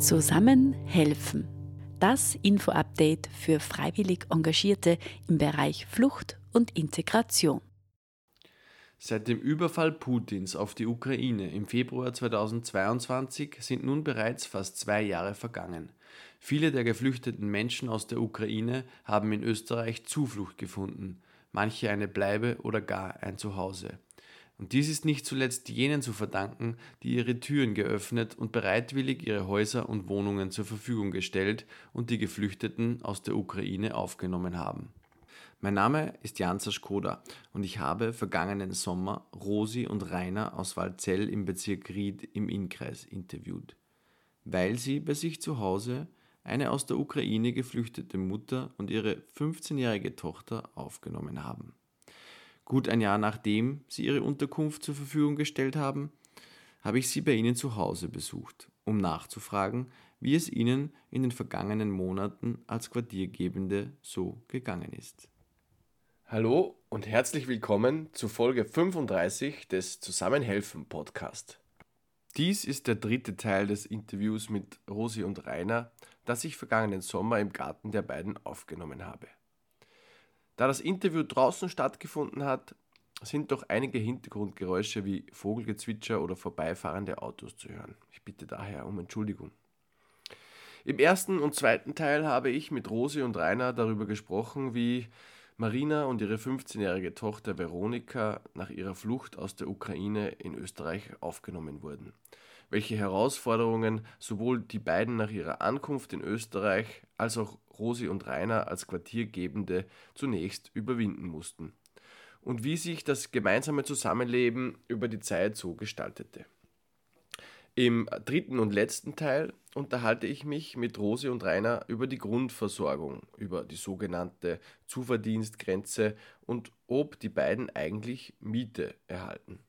Zusammen helfen. Das Info-Update für freiwillig Engagierte im Bereich Flucht und Integration. Seit dem Überfall Putins auf die Ukraine im Februar 2022 sind nun bereits fast zwei Jahre vergangen. Viele der geflüchteten Menschen aus der Ukraine haben in Österreich Zuflucht gefunden, manche eine Bleibe oder gar ein Zuhause. Und dies ist nicht zuletzt jenen zu verdanken, die ihre Türen geöffnet und bereitwillig ihre Häuser und Wohnungen zur Verfügung gestellt und die Geflüchteten aus der Ukraine aufgenommen haben. Mein Name ist Jan Skoda und ich habe vergangenen Sommer Rosi und Rainer aus Walzell im Bezirk Ried im Innkreis interviewt, weil sie bei sich zu Hause eine aus der Ukraine geflüchtete Mutter und ihre 15-jährige Tochter aufgenommen haben. Gut ein Jahr nachdem sie ihre Unterkunft zur Verfügung gestellt haben, habe ich sie bei ihnen zu Hause besucht, um nachzufragen, wie es ihnen in den vergangenen Monaten als Quartiergebende so gegangen ist. Hallo und herzlich willkommen zu Folge 35 des Zusammenhelfen Podcast. Dies ist der dritte Teil des Interviews mit Rosi und Rainer, das ich vergangenen Sommer im Garten der beiden aufgenommen habe. Da das Interview draußen stattgefunden hat, sind doch einige Hintergrundgeräusche wie Vogelgezwitscher oder vorbeifahrende Autos zu hören. Ich bitte daher um Entschuldigung. Im ersten und zweiten Teil habe ich mit Rosi und Rainer darüber gesprochen, wie Marina und ihre 15-jährige Tochter Veronika nach ihrer Flucht aus der Ukraine in Österreich aufgenommen wurden. Welche Herausforderungen sowohl die beiden nach ihrer Ankunft in Österreich als auch Rosi und Rainer als Quartiergebende zunächst überwinden mussten und wie sich das gemeinsame Zusammenleben über die Zeit so gestaltete. Im dritten und letzten Teil unterhalte ich mich mit Rosi und Rainer über die Grundversorgung, über die sogenannte Zuverdienstgrenze und ob die beiden eigentlich Miete erhalten.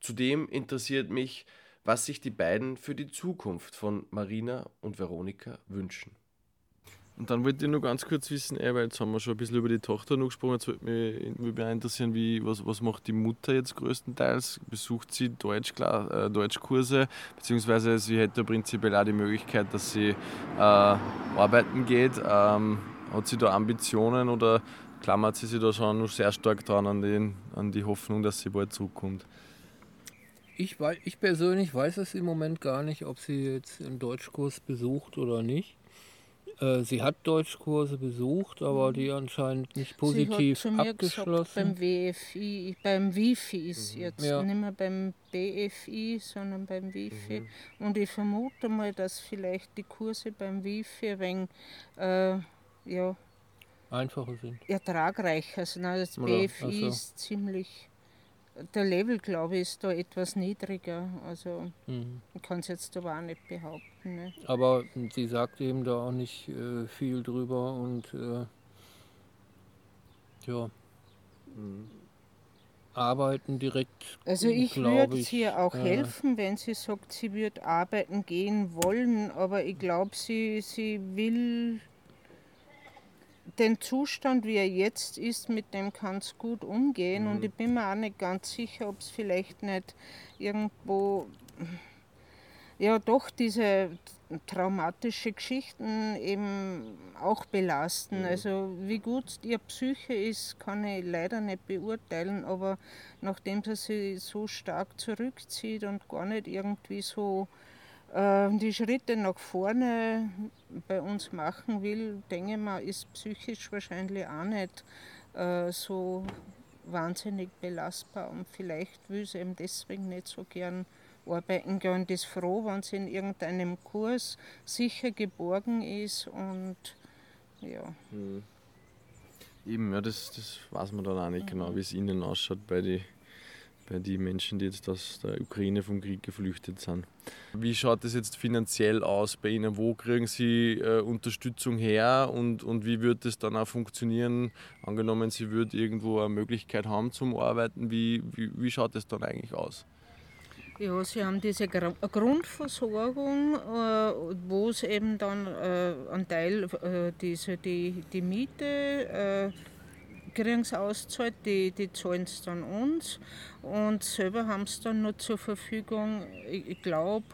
Zudem interessiert mich, was sich die beiden für die Zukunft von Marina und Veronika wünschen. Und dann wollte ich nur ganz kurz wissen, ey, weil jetzt haben wir schon ein bisschen über die Tochter noch gesprochen, jetzt würde mich, mich interessieren, wie, was, was macht die Mutter jetzt größtenteils? Besucht sie Deutsch, äh, Deutschkurse, beziehungsweise sie hätte prinzipiell auch die Möglichkeit, dass sie äh, arbeiten geht. Ähm, hat sie da Ambitionen oder klammert sie sich da schon noch sehr stark dran an, den, an die Hoffnung, dass sie bald zurückkommt? Ich, weiß, ich persönlich weiß es im Moment gar nicht, ob sie jetzt einen Deutschkurs besucht oder nicht. Äh, sie hat Deutschkurse besucht, aber mhm. die anscheinend nicht positiv sie hat zu mir abgeschlossen. Beim WFI, beim Wifi ist mhm. jetzt ja. nicht mehr beim BFI, sondern beim Wifi. Mhm. Und ich vermute mal, dass vielleicht die Kurse beim Wifi ein wenig, äh, ja, einfacher sind. Ertragreicher sind. Also das BFI also. ist ziemlich der Level, glaube ich, ist da etwas niedriger. Also mhm. man kann es jetzt aber auch nicht behaupten. Ne? Aber sie sagt eben da auch nicht äh, viel drüber und äh, ja. Mhm. Arbeiten direkt. Also ich würde ihr auch äh, helfen, wenn sie sagt, sie wird arbeiten gehen wollen, aber ich glaube, sie, sie will den Zustand, wie er jetzt ist, mit dem kann es gut umgehen. Mhm. Und ich bin mir auch nicht ganz sicher, ob es vielleicht nicht irgendwo, ja, doch diese traumatische Geschichten eben auch belasten. Mhm. Also wie gut ihr Psyche ist, kann ich leider nicht beurteilen, aber nachdem sie sich so stark zurückzieht und gar nicht irgendwie so die Schritte nach vorne bei uns machen will, denke ich mal, ist psychisch wahrscheinlich auch nicht äh, so wahnsinnig belastbar und vielleicht will sie eben deswegen nicht so gern arbeiten gehen und ist froh, wenn sie in irgendeinem Kurs sicher geborgen ist und ja. Mhm. Eben, ja, das, das weiß man dann auch nicht genau, mhm. genau, wie es ihnen ausschaut bei den bei den Menschen, die jetzt aus der Ukraine vom Krieg geflüchtet sind. Wie schaut es jetzt finanziell aus bei Ihnen? Wo kriegen Sie äh, Unterstützung her und, und wie wird es dann auch funktionieren? Angenommen, Sie würden irgendwo eine Möglichkeit haben zum Arbeiten, wie, wie, wie schaut es dann eigentlich aus? Ja, sie haben diese Grundversorgung, äh, wo es eben dann äh, ein Teil äh, diese, die, die Miete kriegen sie auszahlt, die, die zahlen es dann uns und selber haben sie dann noch zur Verfügung, ich, glaube,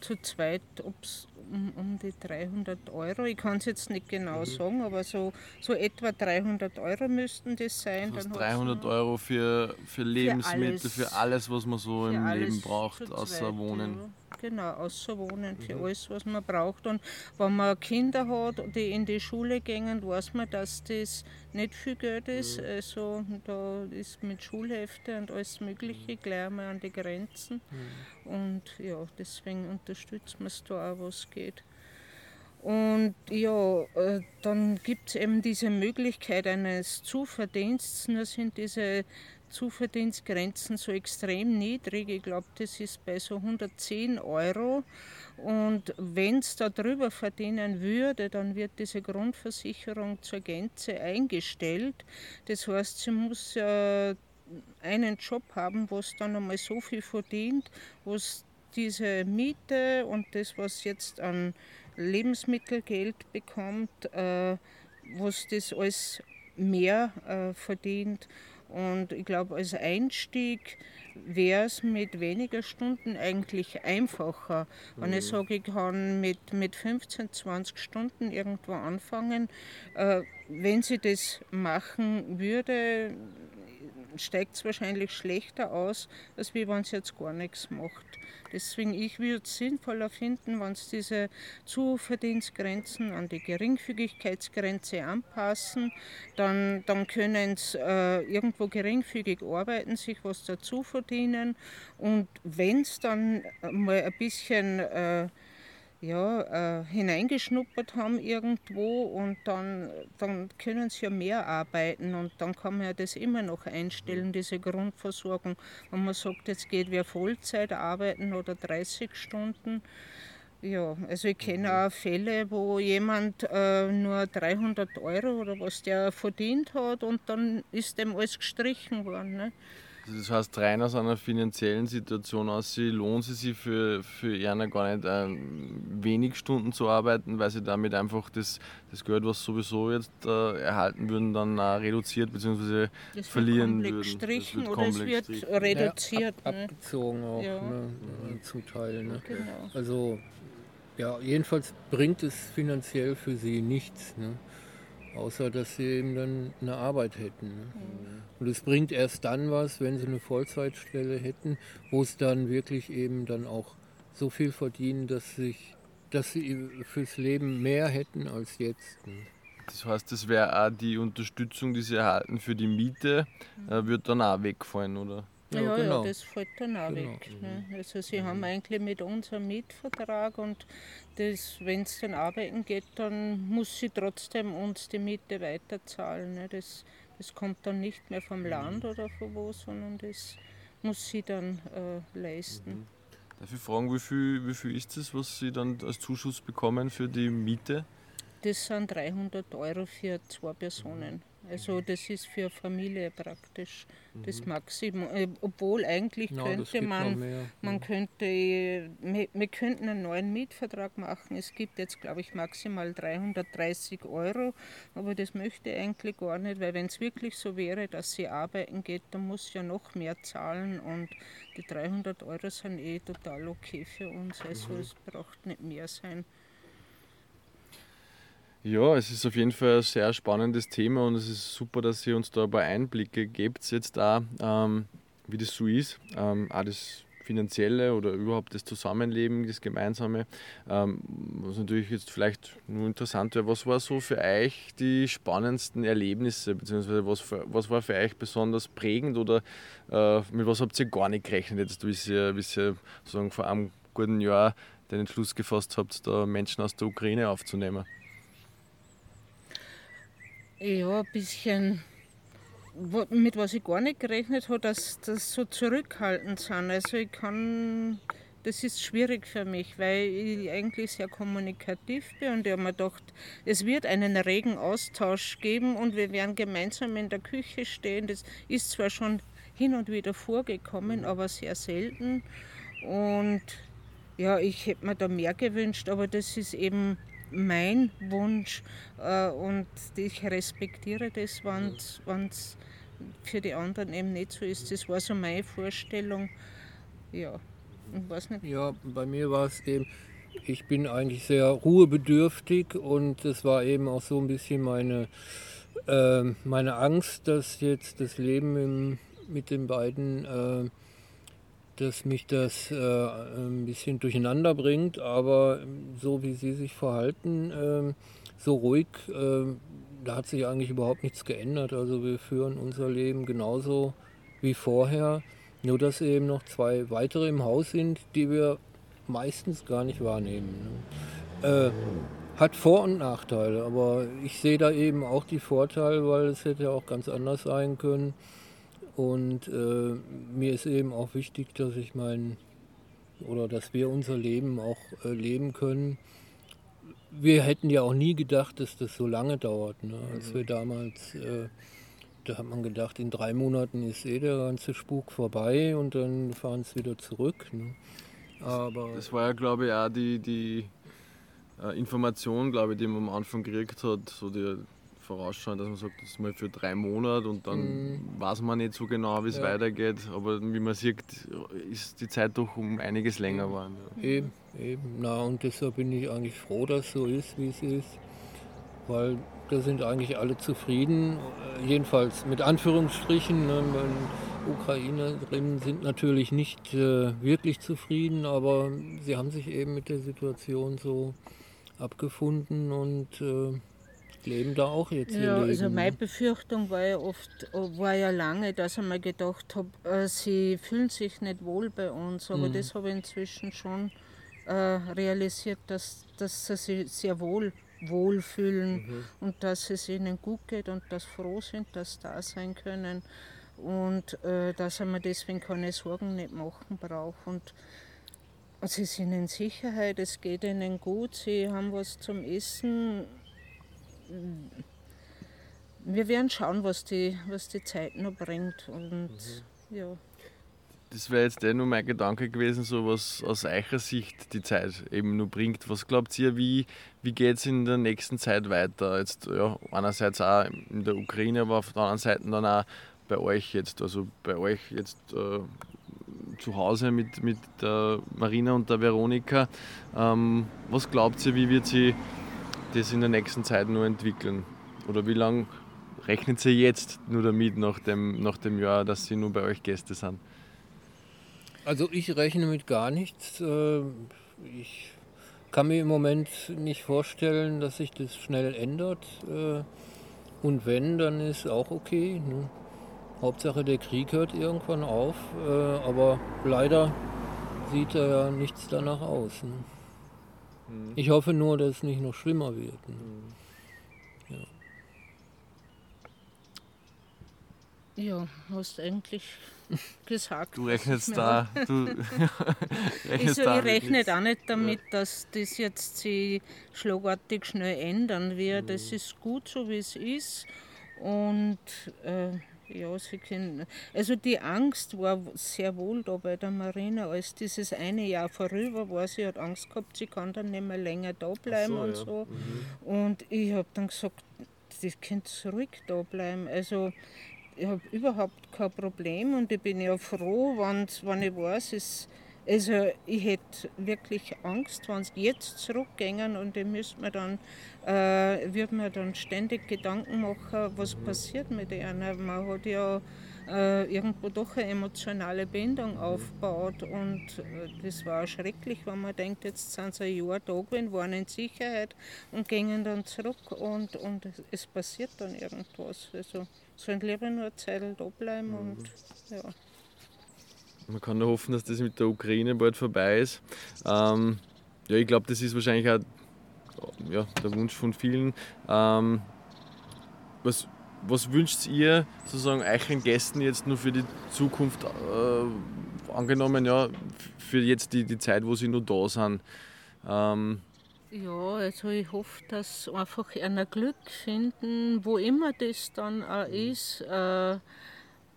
zu zweit, es um, um die 300 Euro. Ich kann es jetzt nicht genau mhm. sagen, aber so, so etwa 300 Euro müssten das sein. Das heißt 300 Euro für, für Lebensmittel, für alles, für alles was man so im Leben braucht, außer Wohnen. Ja genau, außer Wohnen, für mhm. alles, was man braucht. Und wenn man Kinder hat, die in die Schule gehen, weiß man, dass das nicht viel Geld ist. Mhm. Also da ist mit Schulhefte und alles Mögliche mhm. gleich mal an die Grenzen. Mhm. Und ja, deswegen unterstützt man es da auch, was geht. Und ja, äh, dann gibt es eben diese Möglichkeit eines Zuverdienstes. Das sind diese Zuverdienstgrenzen so extrem niedrig. Ich glaube, das ist bei so 110 Euro. Und wenn es da drüber verdienen würde, dann wird diese Grundversicherung zur Gänze eingestellt. Das heißt, sie muss äh, einen Job haben, wo es dann einmal so viel verdient, wo es diese Miete und das, was jetzt an Lebensmittelgeld bekommt, äh, was das alles mehr äh, verdient und ich glaube, als Einstieg wäre es mit weniger Stunden eigentlich einfacher. Wenn ich mhm. sage, ich kann mit, mit 15, 20 Stunden irgendwo anfangen, äh, wenn sie das machen würde, steigt es wahrscheinlich schlechter aus, als wenn es jetzt gar nichts macht. Deswegen, ich würde es sinnvoller finden, wenn es diese Zuverdienstgrenzen an die Geringfügigkeitsgrenze anpassen, dann, dann können sie äh, irgendwo geringfügig arbeiten, sich was dazu verdienen und wenn es dann mal ein bisschen äh, ja, äh, hineingeschnuppert haben irgendwo und dann, dann können sie ja mehr arbeiten und dann kann man ja das immer noch einstellen, diese Grundversorgung. Wenn man sagt, jetzt geht wer Vollzeit arbeiten oder 30 Stunden. Ja, also ich kenne mhm. auch Fälle, wo jemand äh, nur 300 Euro oder was der verdient hat und dann ist dem alles gestrichen worden. Ne? Das heißt, rein aus einer finanziellen Situation aus, sie lohnt es sich für, für Erna gar nicht äh, wenig Stunden zu arbeiten, weil sie damit einfach das, das Geld, was sowieso jetzt äh, erhalten würden, dann äh, reduziert bzw. verlieren würden. Gestrichen oder es wird reduziert. Ja, ab, ne? Abgezogen auch, ja. ne, zum Teil. Ne? Genau. Also ja, jedenfalls bringt es finanziell für sie nichts. Ne? Außer dass sie eben dann eine Arbeit hätten. Ne? Mhm. Und es bringt erst dann was, wenn sie eine Vollzeitstelle hätten, wo es dann wirklich eben dann auch so viel verdienen, dass, sich, dass sie fürs Leben mehr hätten als jetzt. Ne? Das heißt, das wäre auch die Unterstützung, die sie erhalten für die Miete, äh, wird dann auch wegfallen, oder? Ja, ja, genau. ja, das fällt dann auch genau. weg. Ne? Also sie mhm. haben eigentlich mit uns einen Mietvertrag und wenn es dann arbeiten geht, dann muss sie trotzdem uns die Miete weiterzahlen. Ne? Das, das kommt dann nicht mehr vom Land oder von wo, sondern das muss sie dann äh, leisten. Mhm. Darf ich fragen, wie viel, wie viel ist das, was Sie dann als Zuschuss bekommen für die Miete? Das sind 300 Euro für zwei Personen. Also das ist für Familie praktisch mhm. das Maximum. Äh, obwohl eigentlich ja, könnte man, man ja. könnte, wir, wir, könnten einen neuen Mietvertrag machen. Es gibt jetzt, glaube ich, maximal 330 Euro, aber das möchte ich eigentlich gar nicht, weil wenn es wirklich so wäre, dass sie arbeiten geht, dann muss ja noch mehr zahlen und die 300 Euro sind eh total okay für uns. Also mhm. es braucht nicht mehr sein. Ja, es ist auf jeden Fall ein sehr spannendes Thema und es ist super, dass ihr uns da ein paar Einblicke gebt, jetzt da, ähm, wie das so ist, ähm, auch das Finanzielle oder überhaupt das Zusammenleben, das Gemeinsame. Ähm, was natürlich jetzt vielleicht nur interessant wäre, was war so für euch die spannendsten Erlebnisse, beziehungsweise was, was war für euch besonders prägend oder äh, mit was habt ihr gar nicht gerechnet, jetzt, wie ihr, wie ihr sozusagen vor einem guten Jahr den Entschluss gefasst habt, da Menschen aus der Ukraine aufzunehmen? Ja, ein bisschen, mit was ich gar nicht gerechnet habe, dass das so zurückhaltend sind. Also ich kann, das ist schwierig für mich, weil ich eigentlich sehr kommunikativ bin und ich habe mir gedacht, es wird einen regen Austausch geben und wir werden gemeinsam in der Küche stehen. Das ist zwar schon hin und wieder vorgekommen, aber sehr selten. Und ja, ich hätte mir da mehr gewünscht, aber das ist eben mein Wunsch äh, und ich respektiere das, wenn es für die anderen eben nicht so ist. Das war so meine Vorstellung. Ja, ich weiß nicht. Ja, bei mir war es eben, ich bin eigentlich sehr ruhebedürftig und es war eben auch so ein bisschen meine, äh, meine Angst, dass jetzt das Leben im, mit den beiden, äh, dass mich das äh, ein bisschen durcheinander bringt, aber so wie sie sich verhalten, ähm, so ruhig, ähm, da hat sich eigentlich überhaupt nichts geändert. Also wir führen unser Leben genauso wie vorher, nur dass eben noch zwei weitere im Haus sind, die wir meistens gar nicht wahrnehmen. Ne? Äh, hat Vor- und Nachteile, aber ich sehe da eben auch die Vorteile, weil es hätte auch ganz anders sein können. Und äh, mir ist eben auch wichtig, dass ich mein oder dass wir unser Leben auch äh, leben können. Wir hätten ja auch nie gedacht, dass das so lange dauert. Ne? Als wir damals, äh, da hat man gedacht, in drei Monaten ist eh der ganze Spuk vorbei und dann fahren es wieder zurück. Ne? Aber das war ja, glaube ich, auch die, die äh, Information, glaube ich, die man am Anfang gekriegt hat, so die Vorausschauen, dass man sagt, das ist mal für drei Monate und dann mhm. weiß man nicht so genau, wie es ja. weitergeht. Aber wie man sieht, ist die Zeit doch um einiges länger geworden. Ja. Eben, eben. Na, und deshalb bin ich eigentlich froh, dass es so ist, wie es ist. Weil da sind eigentlich alle zufrieden, äh, jedenfalls mit Anführungsstrichen. Ne, Ukrainerinnen sind natürlich nicht äh, wirklich zufrieden, aber sie haben sich eben mit der Situation so abgefunden und äh, leben da auch jetzt ja, Leben. Also meine Befürchtung war ja oft, war ja lange, dass ich mir gedacht habe, äh, sie fühlen sich nicht wohl bei uns, aber mhm. das habe ich inzwischen schon äh, realisiert, dass, dass sie sich sehr wohl wohlfühlen mhm. und dass es ihnen gut geht und dass froh sind, dass sie da sein können und äh, dass man deswegen keine Sorgen nicht machen braucht. Und sie sind in Sicherheit, es geht ihnen gut, sie haben was zum Essen. Wir werden schauen, was die, was die Zeit noch bringt. Und mhm. ja. Das wäre jetzt eh nur mein Gedanke gewesen, so was aus eurer Sicht die Zeit eben nur bringt. Was glaubt ihr, wie, wie geht es in der nächsten Zeit weiter? Jetzt ja, einerseits auch in der Ukraine, aber auf der anderen Seite dann auch bei euch jetzt, also bei euch jetzt äh, zu Hause mit, mit der Marina und der Veronika. Ähm, was glaubt ihr, wie wird sich das in der nächsten Zeit nur entwickeln? Oder wie lange rechnet sie jetzt nur damit nach dem, nach dem Jahr, dass sie nur bei euch Gäste sind? Also ich rechne mit gar nichts. Äh, ich kann mir im Moment nicht vorstellen, dass sich das schnell ändert. Äh, und wenn, dann ist auch okay. Ne? Hauptsache der Krieg hört irgendwann auf, äh, aber leider sieht er ja nichts danach aus. Mhm. Ich hoffe nur, dass es nicht noch schlimmer wird. Ne? Mhm. Ja. ja, hast eigentlich gesagt. Du rechnest da. Du rechnest ich, rechne auch nicht damit, ja. dass das jetzt sich schlagartig schnell ändern wird. Mhm. Es ist gut so, wie es ist. Und äh, ja, sie können. Also die Angst war sehr wohl da bei der Marina, als dieses eine Jahr vorüber war. Sie hat Angst gehabt, sie kann dann nicht mehr länger da bleiben so, und ja. so. Mhm. Und ich habe dann gesagt, das Kind zurück da bleiben. Also ich habe überhaupt kein Problem und ich bin ja froh, wenn ich weiß, es also ich hätte wirklich Angst, wenn sie jetzt zurückgängen und ich müsste mir dann, äh, würde mir dann ständig Gedanken machen, was passiert mit ihnen. Man hat ja äh, irgendwo doch eine emotionale Bindung aufgebaut und äh, das war schrecklich, wenn man denkt, jetzt sind sie ein Jahr da gewesen, waren in Sicherheit und gingen dann zurück und, und es, passiert dann irgendwas. Also sollen lieber nur eine Zeit da bleiben mhm. und ja. Man kann nur hoffen, dass das mit der Ukraine bald vorbei ist. Ähm, ja, ich glaube, das ist wahrscheinlich auch ja, der Wunsch von vielen. Ähm, was, was wünscht ihr sozusagen euren Gästen jetzt nur für die Zukunft äh, angenommen, ja, für jetzt die, die Zeit, wo sie nur da sind? Ähm, ja, also ich hoffe, dass einfach ein Glück finden, wo immer das dann auch ist. Äh,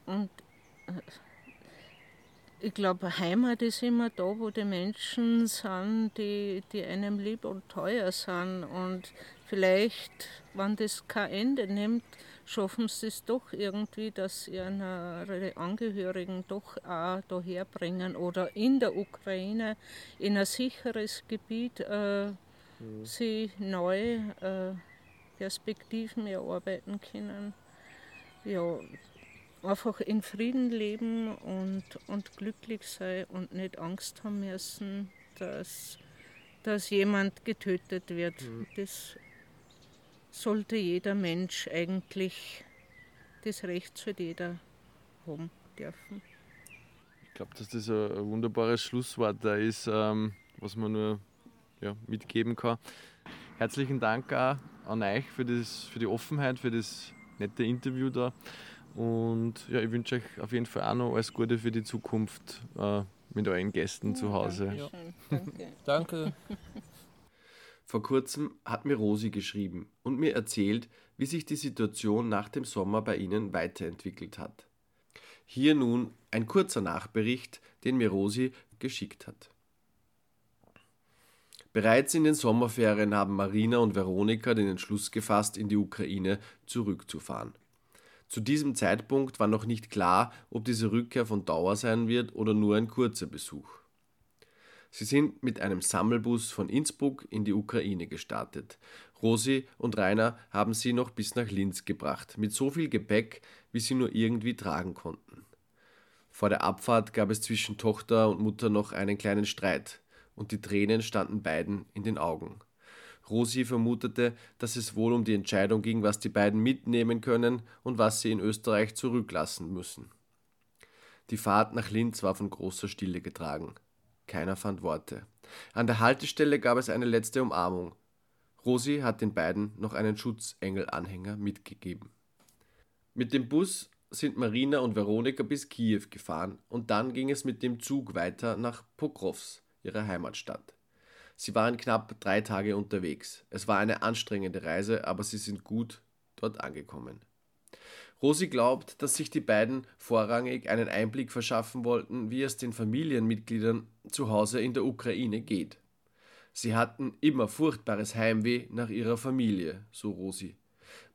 und äh, ich glaube, Heimat ist immer da, wo die Menschen sind, die, die einem lieb und teuer sind. Und vielleicht, wenn das kein Ende nimmt, schaffen sie es doch irgendwie, dass ihre Angehörigen doch auch daher bringen oder in der Ukraine in ein sicheres Gebiet äh, mhm. sie neue äh, Perspektiven erarbeiten können. Ja, einfach in Frieden leben und, und glücklich sein und nicht Angst haben müssen, dass, dass jemand getötet wird. Mhm. Das sollte jeder Mensch eigentlich, das Recht soll jeder haben dürfen. Ich glaube, dass das ein wunderbares Schlusswort da ist, ähm, was man nur ja, mitgeben kann. Herzlichen Dank auch an euch für, das, für die Offenheit, für das nette Interview da. Und ja, ich wünsche euch auf jeden Fall auch noch alles Gute für die Zukunft äh, mit euren Gästen zu Hause. Ja. Danke. danke. Vor kurzem hat mir Rosi geschrieben und mir erzählt, wie sich die Situation nach dem Sommer bei ihnen weiterentwickelt hat. Hier nun ein kurzer Nachbericht, den mir Rosi geschickt hat. Bereits in den Sommerferien haben Marina und Veronika den Entschluss gefasst, in die Ukraine zurückzufahren. Zu diesem Zeitpunkt war noch nicht klar, ob diese Rückkehr von Dauer sein wird oder nur ein kurzer Besuch. Sie sind mit einem Sammelbus von Innsbruck in die Ukraine gestartet. Rosi und Rainer haben sie noch bis nach Linz gebracht, mit so viel Gepäck, wie sie nur irgendwie tragen konnten. Vor der Abfahrt gab es zwischen Tochter und Mutter noch einen kleinen Streit und die Tränen standen beiden in den Augen. Rosi vermutete, dass es wohl um die Entscheidung ging, was die beiden mitnehmen können und was sie in Österreich zurücklassen müssen. Die Fahrt nach Linz war von großer Stille getragen. Keiner fand Worte. An der Haltestelle gab es eine letzte Umarmung. Rosi hat den beiden noch einen Schutzengel-Anhänger mitgegeben. Mit dem Bus sind Marina und Veronika bis Kiew gefahren und dann ging es mit dem Zug weiter nach Pokrovs ihrer Heimatstadt. Sie waren knapp drei Tage unterwegs. Es war eine anstrengende Reise, aber sie sind gut dort angekommen. Rosi glaubt, dass sich die beiden vorrangig einen Einblick verschaffen wollten, wie es den Familienmitgliedern zu Hause in der Ukraine geht. Sie hatten immer furchtbares Heimweh nach ihrer Familie, so Rosi.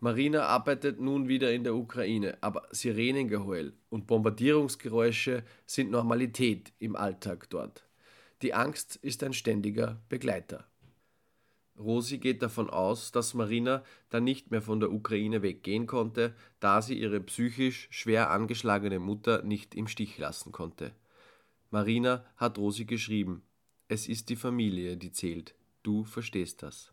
Marina arbeitet nun wieder in der Ukraine, aber Sirenengeheul und Bombardierungsgeräusche sind Normalität im Alltag dort. Die Angst ist ein ständiger Begleiter. Rosi geht davon aus, dass Marina dann nicht mehr von der Ukraine weggehen konnte, da sie ihre psychisch schwer angeschlagene Mutter nicht im Stich lassen konnte. Marina hat Rosi geschrieben: Es ist die Familie, die zählt. Du verstehst das.